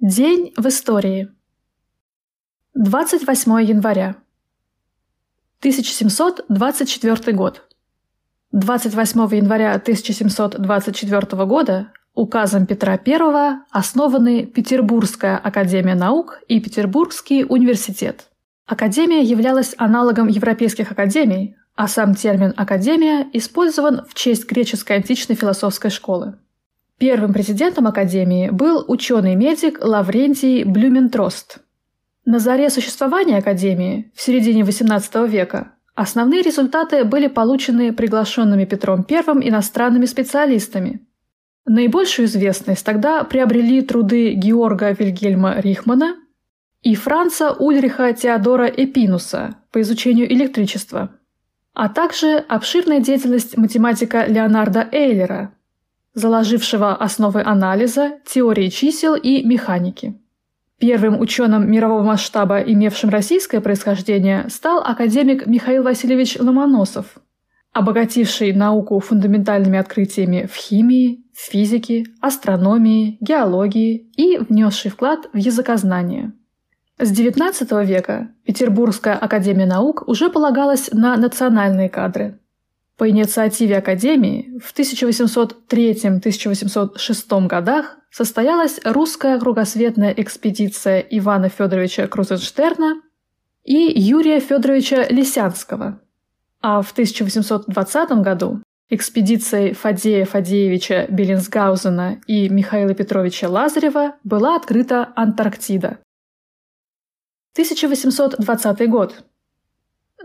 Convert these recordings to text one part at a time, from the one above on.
День в истории. 28 января. 1724 год. 28 января 1724 года указом Петра I основаны Петербургская академия наук и Петербургский университет. Академия являлась аналогом европейских академий, а сам термин «академия» использован в честь греческой античной философской школы. Первым президентом Академии был ученый-медик Лаврентий Блюментрост. На заре существования Академии, в середине XVIII века, основные результаты были получены приглашенными Петром I иностранными специалистами. Наибольшую известность тогда приобрели труды Георга Вильгельма Рихмана и Франца Ульриха Теодора Эпинуса по изучению электричества, а также обширная деятельность математика Леонарда Эйлера – заложившего основы анализа, теории чисел и механики. Первым ученым мирового масштаба, имевшим российское происхождение, стал академик Михаил Васильевич Ломоносов, обогативший науку фундаментальными открытиями в химии, физике, астрономии, геологии и внесший вклад в языкознание. С XIX века Петербургская академия наук уже полагалась на национальные кадры – по инициативе Академии в 1803-1806 годах состоялась русская кругосветная экспедиция Ивана Федоровича Крузенштерна и Юрия Федоровича Лисянского, а в 1820 году экспедицией Фадея Фадеевича Беллинсгаузена и Михаила Петровича Лазарева была открыта Антарктида. 1820 год.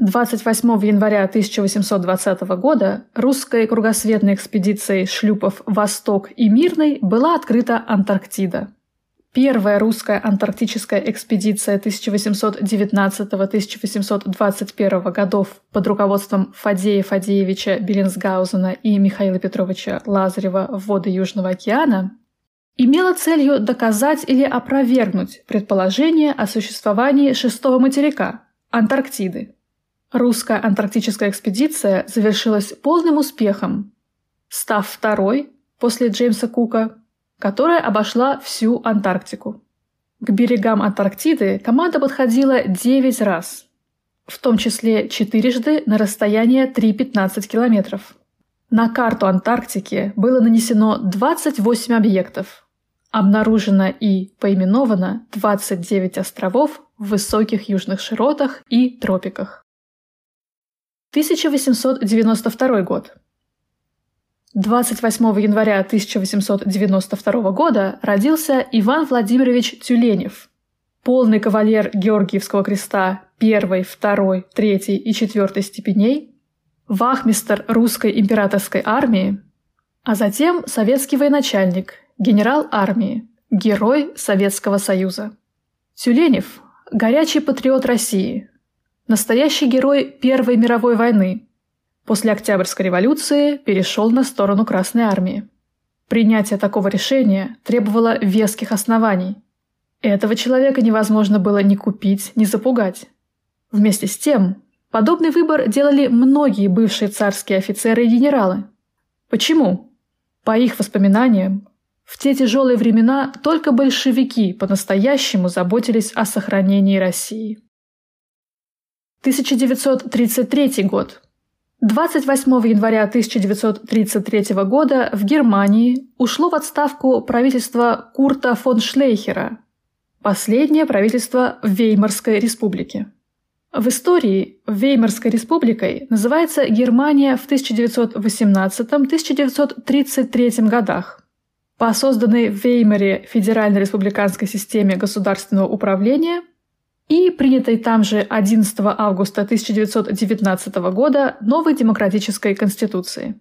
28 января 1820 года русской кругосветной экспедицией шлюпов «Восток» и «Мирный» была открыта Антарктида. Первая русская антарктическая экспедиция 1819-1821 годов под руководством Фадея Фадеевича Беллинсгаузена и Михаила Петровича Лазарева в воды Южного океана имела целью доказать или опровергнуть предположение о существовании шестого материка – Антарктиды. Русская антарктическая экспедиция завершилась полным успехом, став второй после Джеймса Кука, которая обошла всю Антарктику. К берегам Антарктиды команда подходила 9 раз, в том числе четырежды на расстояние 3-15 километров. На карту Антарктики было нанесено 28 объектов. Обнаружено и поименовано 29 островов в высоких южных широтах и тропиках. 1892 год. 28 января 1892 года родился Иван Владимирович Тюленев, полный кавалер Георгиевского креста первой, второй, третьей и четвертой степеней, вахмистр русской императорской армии, а затем советский военачальник, генерал армии, герой Советского Союза. Тюленев – горячий патриот России, Настоящий герой Первой мировой войны. После Октябрьской революции перешел на сторону Красной армии. Принятие такого решения требовало веских оснований. Этого человека невозможно было ни купить, ни запугать. Вместе с тем, подобный выбор делали многие бывшие царские офицеры и генералы. Почему? По их воспоминаниям, в те тяжелые времена только большевики по-настоящему заботились о сохранении России. 1933 год. 28 января 1933 года в Германии ушло в отставку правительство Курта фон Шлейхера, последнее правительство Веймарской республике. В истории Веймарской республикой называется Германия в 1918-1933 годах. По созданной в Веймаре Федеральной республиканской системе государственного управления – и принятой там же 11 августа 1919 года новой демократической конституции.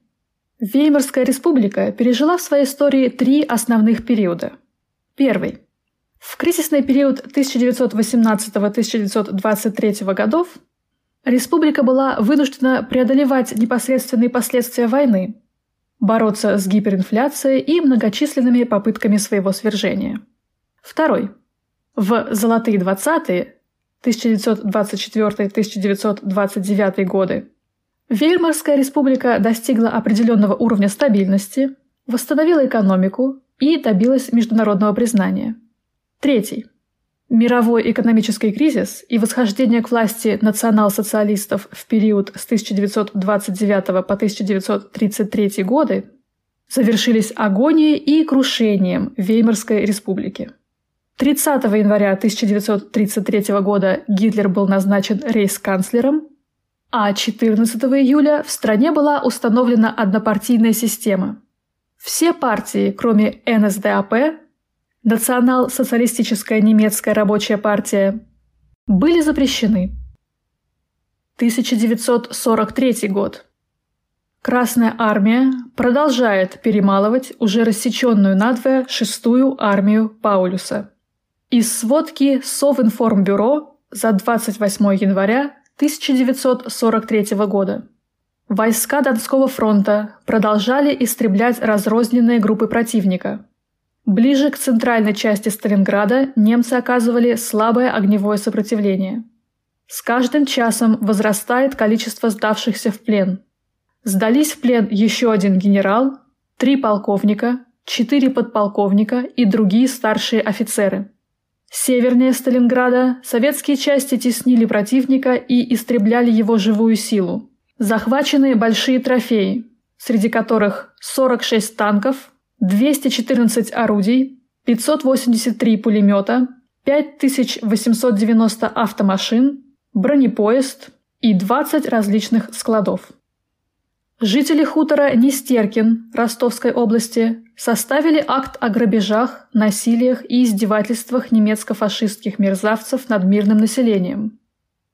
Веймарская республика пережила в своей истории три основных периода. Первый. В кризисный период 1918-1923 годов республика была вынуждена преодолевать непосредственные последствия войны, бороться с гиперинфляцией и многочисленными попытками своего свержения. Второй. В «Золотые 20-е» 1924-1929 годы Веймарская республика достигла определенного уровня стабильности, восстановила экономику и добилась международного признания. Третий. Мировой экономический кризис и восхождение к власти национал-социалистов в период с 1929 по 1933 годы завершились агонией и крушением Веймарской республики. 30 января 1933 года Гитлер был назначен рейс-канцлером, а 14 июля в стране была установлена однопартийная система. Все партии, кроме НСДАП, Национал-социалистическая немецкая рабочая партия, были запрещены. 1943 год. Красная армия продолжает перемалывать уже рассеченную надвое шестую армию Паулюса. Из сводки Совинформбюро за 28 января 1943 года. Войска Донского фронта продолжали истреблять разрозненные группы противника – Ближе к центральной части Сталинграда немцы оказывали слабое огневое сопротивление. С каждым часом возрастает количество сдавшихся в плен. Сдались в плен еще один генерал, три полковника, четыре подполковника и другие старшие офицеры. Севернее Сталинграда советские части теснили противника и истребляли его живую силу. Захвачены большие трофеи, среди которых 46 танков, 214 орудий, 583 пулемета, 5890 автомашин, бронепоезд и 20 различных складов. Жители хутора Нестеркин Ростовской области составили акт о грабежах, насилиях и издевательствах немецко-фашистских мерзавцев над мирным населением.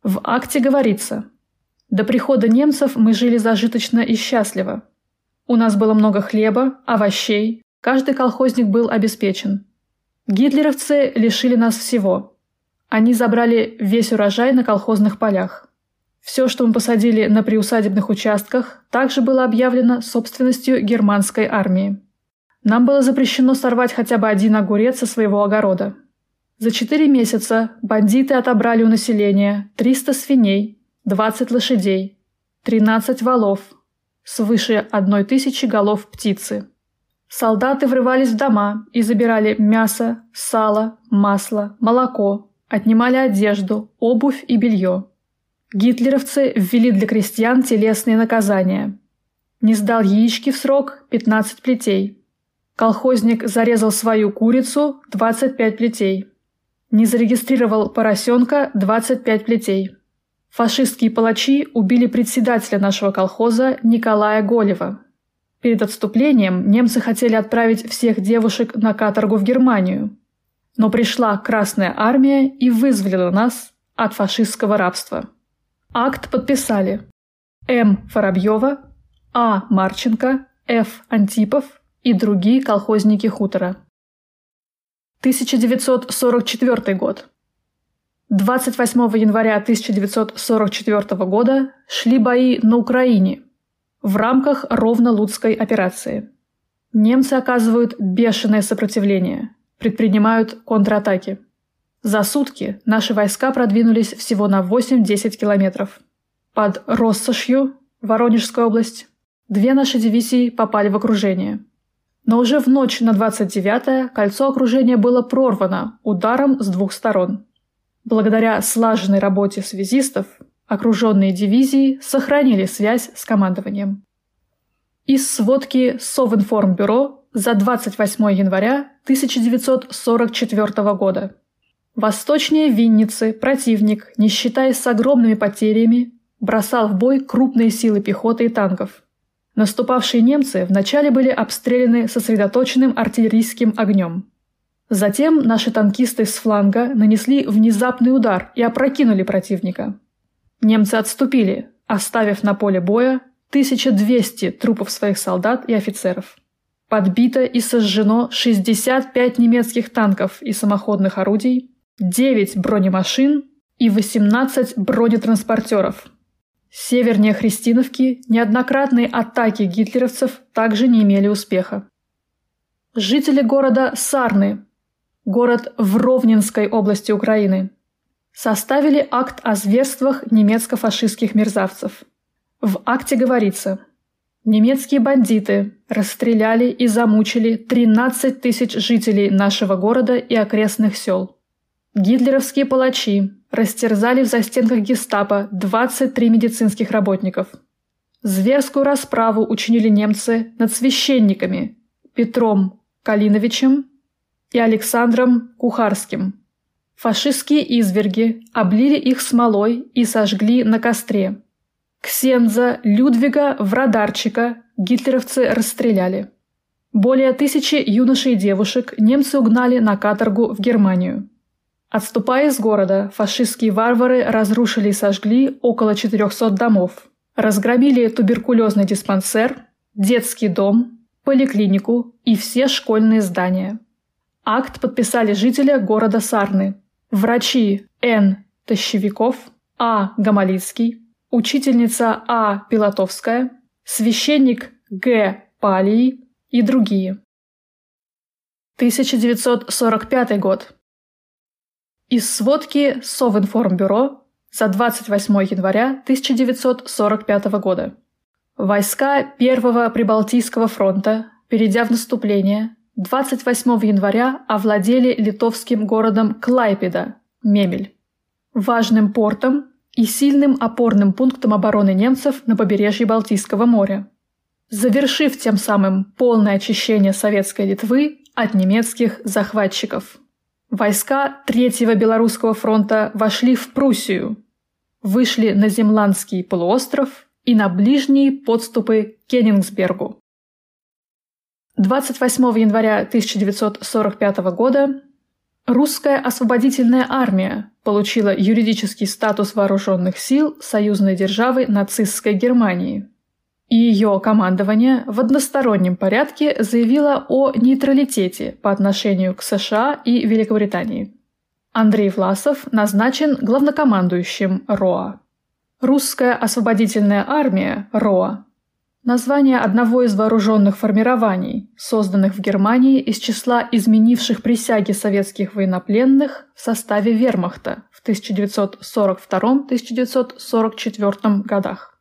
В акте говорится «До прихода немцев мы жили зажиточно и счастливо. У нас было много хлеба, овощей, каждый колхозник был обеспечен. Гитлеровцы лишили нас всего. Они забрали весь урожай на колхозных полях. Все, что мы посадили на приусадебных участках, также было объявлено собственностью германской армии. Нам было запрещено сорвать хотя бы один огурец со своего огорода. За четыре месяца бандиты отобрали у населения 300 свиней, 20 лошадей, 13 валов, свыше одной тысячи голов птицы. Солдаты врывались в дома и забирали мясо, сало, масло, молоко, отнимали одежду, обувь и белье. Гитлеровцы ввели для крестьян телесные наказания. Не сдал яички в срок – 15 плетей. Колхозник зарезал свою курицу – 25 плетей. Не зарегистрировал поросенка – 25 плетей. Фашистские палачи убили председателя нашего колхоза Николая Голева. Перед отступлением немцы хотели отправить всех девушек на каторгу в Германию. Но пришла Красная Армия и вызволила нас от фашистского рабства. Акт подписали М. Воробьева, А. Марченко, Ф. Антипов и другие колхозники хутора. 1944 год. 28 января 1944 года шли бои на Украине в рамках Ровно-Луцкой операции. Немцы оказывают бешеное сопротивление, предпринимают контратаки. За сутки наши войска продвинулись всего на 8-10 километров. Под Россошью, Воронежская область, две наши дивизии попали в окружение. Но уже в ночь на 29-е кольцо окружения было прорвано ударом с двух сторон. Благодаря слаженной работе связистов окруженные дивизии сохранили связь с командованием. Из сводки Совинформбюро за 28 января 1944 года. Восточнее Винницы противник, не считаясь с огромными потерями, бросал в бой крупные силы пехоты и танков. Наступавшие немцы вначале были обстреляны сосредоточенным артиллерийским огнем. Затем наши танкисты с фланга нанесли внезапный удар и опрокинули противника. Немцы отступили, оставив на поле боя 1200 трупов своих солдат и офицеров. Подбито и сожжено 65 немецких танков и самоходных орудий, 9 бронемашин и 18 бронетранспортеров. Севернее Христиновки неоднократные атаки гитлеровцев также не имели успеха. Жители города Сарны, город в Ровненской области Украины, составили акт о зверствах немецко-фашистских мерзавцев. В акте говорится Немецкие бандиты расстреляли и замучили 13 тысяч жителей нашего города и окрестных сел. Гитлеровские палачи растерзали в застенках гестапо 23 медицинских работников. Зверскую расправу учинили немцы над священниками Петром Калиновичем и Александром Кухарским. Фашистские изверги облили их смолой и сожгли на костре – Ксенза Людвига Врадарчика гитлеровцы расстреляли. Более тысячи юношей и девушек немцы угнали на каторгу в Германию. Отступая из города, фашистские варвары разрушили и сожгли около 400 домов, разгромили туберкулезный диспансер, детский дом, поликлинику и все школьные здания. Акт подписали жители города Сарны, врачи Н. Тащевиков, А. Гамалицкий, учительница А. Пилотовская, священник Г. Палий и другие. 1945 год. Из сводки Совинформбюро за 28 января 1945 года. Войска Первого Прибалтийского фронта, перейдя в наступление, 28 января овладели литовским городом Клайпеда, Мемель. Важным портом и сильным опорным пунктом обороны немцев на побережье Балтийского моря, завершив тем самым полное очищение советской Литвы от немецких захватчиков. Войска Третьего Белорусского фронта вошли в Пруссию, вышли на Земландский полуостров и на ближние подступы к Кенигсбергу. 28 января 1945 года Русская освободительная армия получила юридический статус вооруженных сил союзной державы нацистской Германии. И ее командование в одностороннем порядке заявило о нейтралитете по отношению к США и Великобритании. Андрей Власов назначен главнокомандующим РОА. Русская освободительная армия РОА Название одного из вооруженных формирований, созданных в Германии из числа изменивших присяги советских военнопленных в составе вермахта в 1942-1944 годах,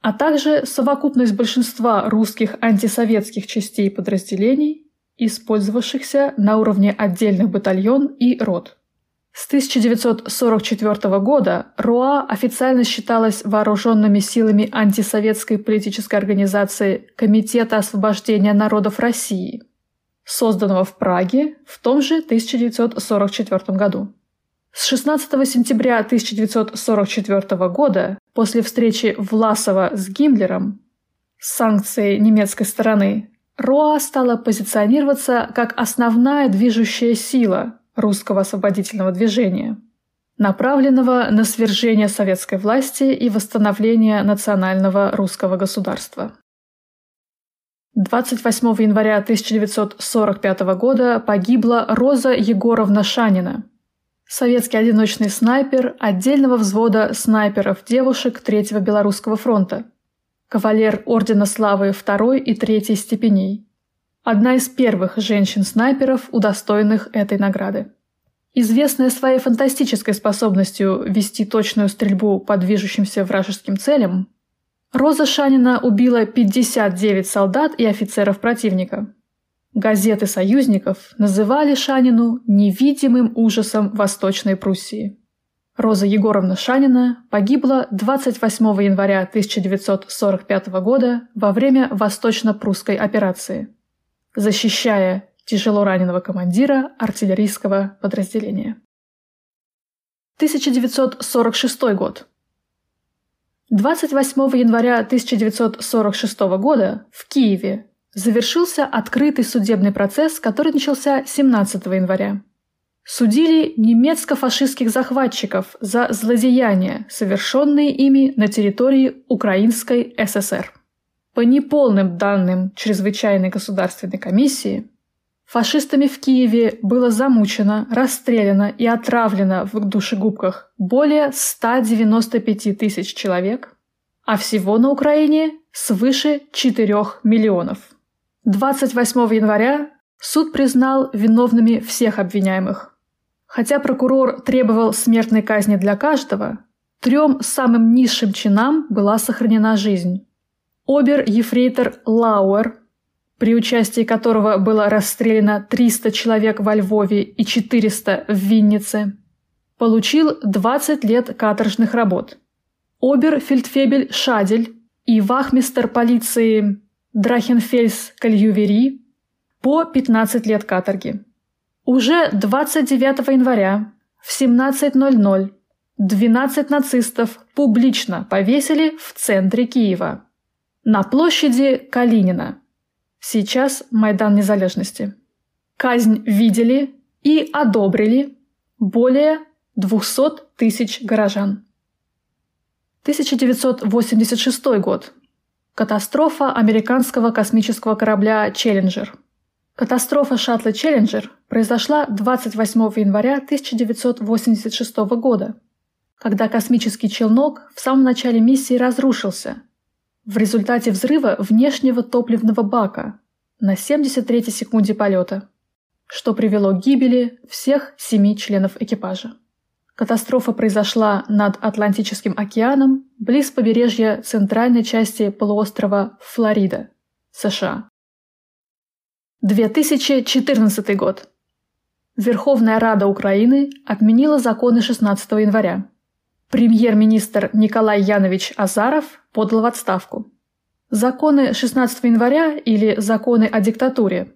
а также совокупность большинства русских антисоветских частей и подразделений, использовавшихся на уровне отдельных батальон и рот. С 1944 года РУА официально считалась вооруженными силами антисоветской политической организации Комитета освобождения народов России, созданного в Праге в том же 1944 году. С 16 сентября 1944 года, после встречи Власова с Гиммлером, с санкцией немецкой стороны, РОА стала позиционироваться как основная движущая сила русского освободительного движения, направленного на свержение советской власти и восстановление национального русского государства. 28 января 1945 года погибла Роза Егоровна Шанина, советский одиночный снайпер отдельного взвода снайперов-девушек Третьего Белорусского фронта, кавалер Ордена Славы II и III степеней – одна из первых женщин-снайперов, удостоенных этой награды. Известная своей фантастической способностью вести точную стрельбу по движущимся вражеским целям, Роза Шанина убила 59 солдат и офицеров противника. Газеты союзников называли Шанину невидимым ужасом Восточной Пруссии. Роза Егоровна Шанина погибла 28 января 1945 года во время Восточно-Прусской операции – защищая тяжело раненого командира артиллерийского подразделения. 1946 год. 28 января 1946 года в Киеве завершился открытый судебный процесс, который начался 17 января. Судили немецко-фашистских захватчиков за злодеяния, совершенные ими на территории Украинской ССР. По неполным данным Чрезвычайной государственной комиссии, фашистами в Киеве было замучено, расстреляно и отравлено в душегубках более 195 тысяч человек, а всего на Украине свыше 4 миллионов. 28 января суд признал виновными всех обвиняемых. Хотя прокурор требовал смертной казни для каждого, трем самым низшим чинам была сохранена жизнь. обер-ефрейтор Лауэр, при участии которого было расстреляно 300 человек во Львове и 400 в Виннице, получил 20 лет каторжных работ. Обер-фельдфебель Шадель и вахмистер полиции Драхенфельс Кальювери по 15 лет каторги. Уже 29 января в 17.00 12 нацистов публично повесили в центре Киева, на площади Калинина. Сейчас Майдан Незалежности. Казнь видели и одобрили более 200 тысяч горожан. 1986 год. Катастрофа американского космического корабля «Челленджер». Катастрофа шаттла «Челленджер» произошла 28 января 1986 года, когда космический челнок в самом начале миссии разрушился в результате взрыва внешнего топливного бака на 73-й секунде полета, что привело к гибели всех семи членов экипажа. Катастрофа произошла над Атлантическим океаном, близ побережья центральной части полуострова Флорида, США. 2014 год. Верховная Рада Украины отменила законы 16 января. Премьер-министр Николай Янович Азаров подал в отставку. Законы 16 января или законы о диктатуре.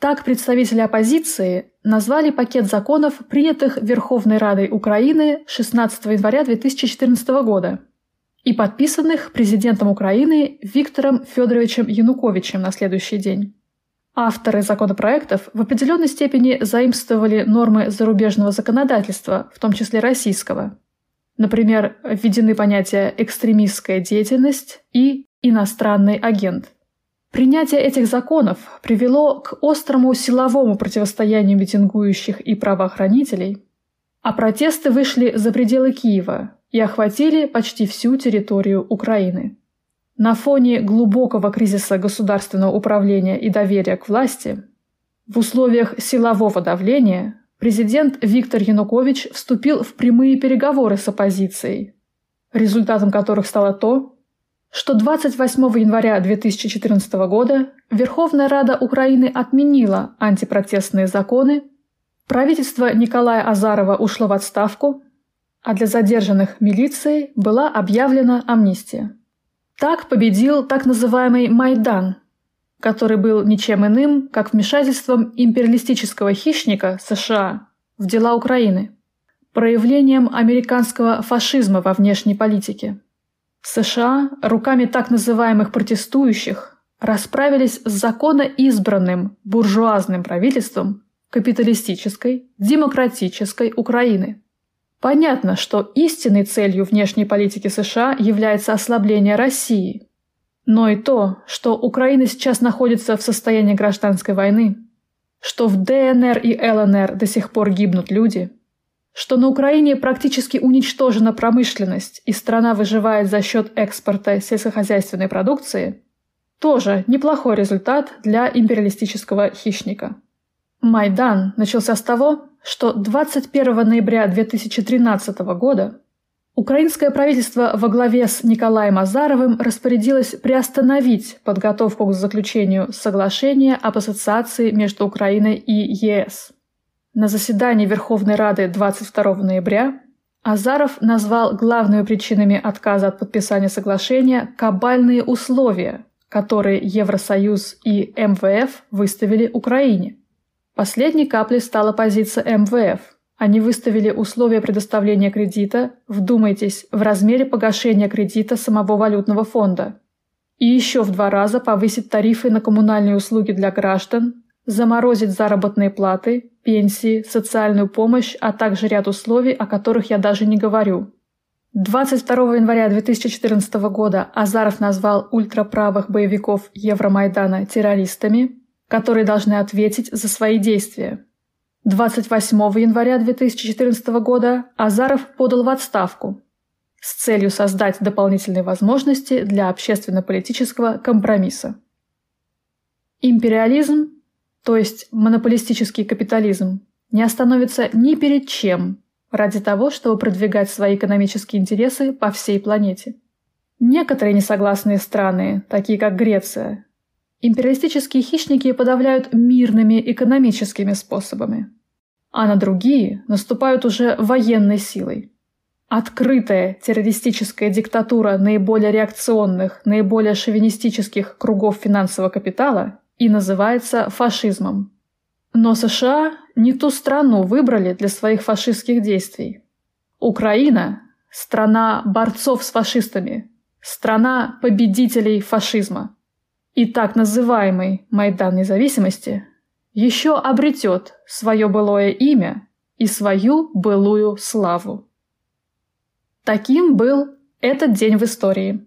Так представители оппозиции назвали пакет законов, принятых Верховной Радой Украины 16 января 2014 года и подписанных президентом Украины Виктором Федоровичем Януковичем на следующий день. Авторы законопроектов в определенной степени заимствовали нормы зарубежного законодательства, в том числе российского. Например, введены понятия «экстремистская деятельность» и «иностранный агент». Принятие этих законов привело к острому силовому противостоянию митингующих и правоохранителей, а протесты вышли за пределы Киева и охватили почти всю территорию Украины. На фоне глубокого кризиса государственного управления и доверия к власти, в условиях силового давления президент Виктор Янукович вступил в прямые переговоры с оппозицией, результатом которых стало то, что 28 января 2014 года Верховная Рада Украины отменила антипротестные законы, правительство Николая Азарова ушло в отставку, а для задержанных милицией была объявлена амнистия. Так победил так называемый Майдан, который был ничем иным, как вмешательством империалистического хищника США в дела Украины, проявлением американского фашизма во внешней политике. США руками так называемых протестующих расправились с законно избранным буржуазным правительством капиталистической, демократической Украины – Понятно, что истинной целью внешней политики США является ослабление России. Но и то, что Украина сейчас находится в состоянии гражданской войны, что в ДНР и ЛНР до сих пор гибнут люди, что на Украине практически уничтожена промышленность и страна выживает за счет экспорта сельскохозяйственной продукции, тоже неплохой результат для империалистического хищника. Майдан начался с того, что 21 ноября 2013 года украинское правительство во главе с Николаем Азаровым распорядилось приостановить подготовку к заключению соглашения об ассоциации между Украиной и ЕС. На заседании Верховной Рады 22 ноября Азаров назвал главными причинами отказа от подписания соглашения кабальные условия, которые Евросоюз и МВФ выставили Украине – Последней каплей стала позиция МВФ. Они выставили условия предоставления кредита, вдумайтесь, в размере погашения кредита самого валютного фонда. И еще в два раза повысить тарифы на коммунальные услуги для граждан, заморозить заработные платы, пенсии, социальную помощь, а также ряд условий, о которых я даже не говорю. 22 января 2014 года Азаров назвал ультраправых боевиков Евромайдана террористами, которые должны ответить за свои действия. 28 января 2014 года Азаров подал в отставку с целью создать дополнительные возможности для общественно-политического компромисса. Империализм, то есть монополистический капитализм, не остановится ни перед чем ради того, чтобы продвигать свои экономические интересы по всей планете. Некоторые несогласные страны, такие как Греция, империалистические хищники подавляют мирными экономическими способами, а на другие наступают уже военной силой. Открытая террористическая диктатура наиболее реакционных, наиболее шовинистических кругов финансового капитала и называется фашизмом. Но США не ту страну выбрали для своих фашистских действий. Украина – страна борцов с фашистами, страна победителей фашизма. И так называемый Майдан независимости еще обретет свое былое имя и свою былую славу. Таким был этот день в истории.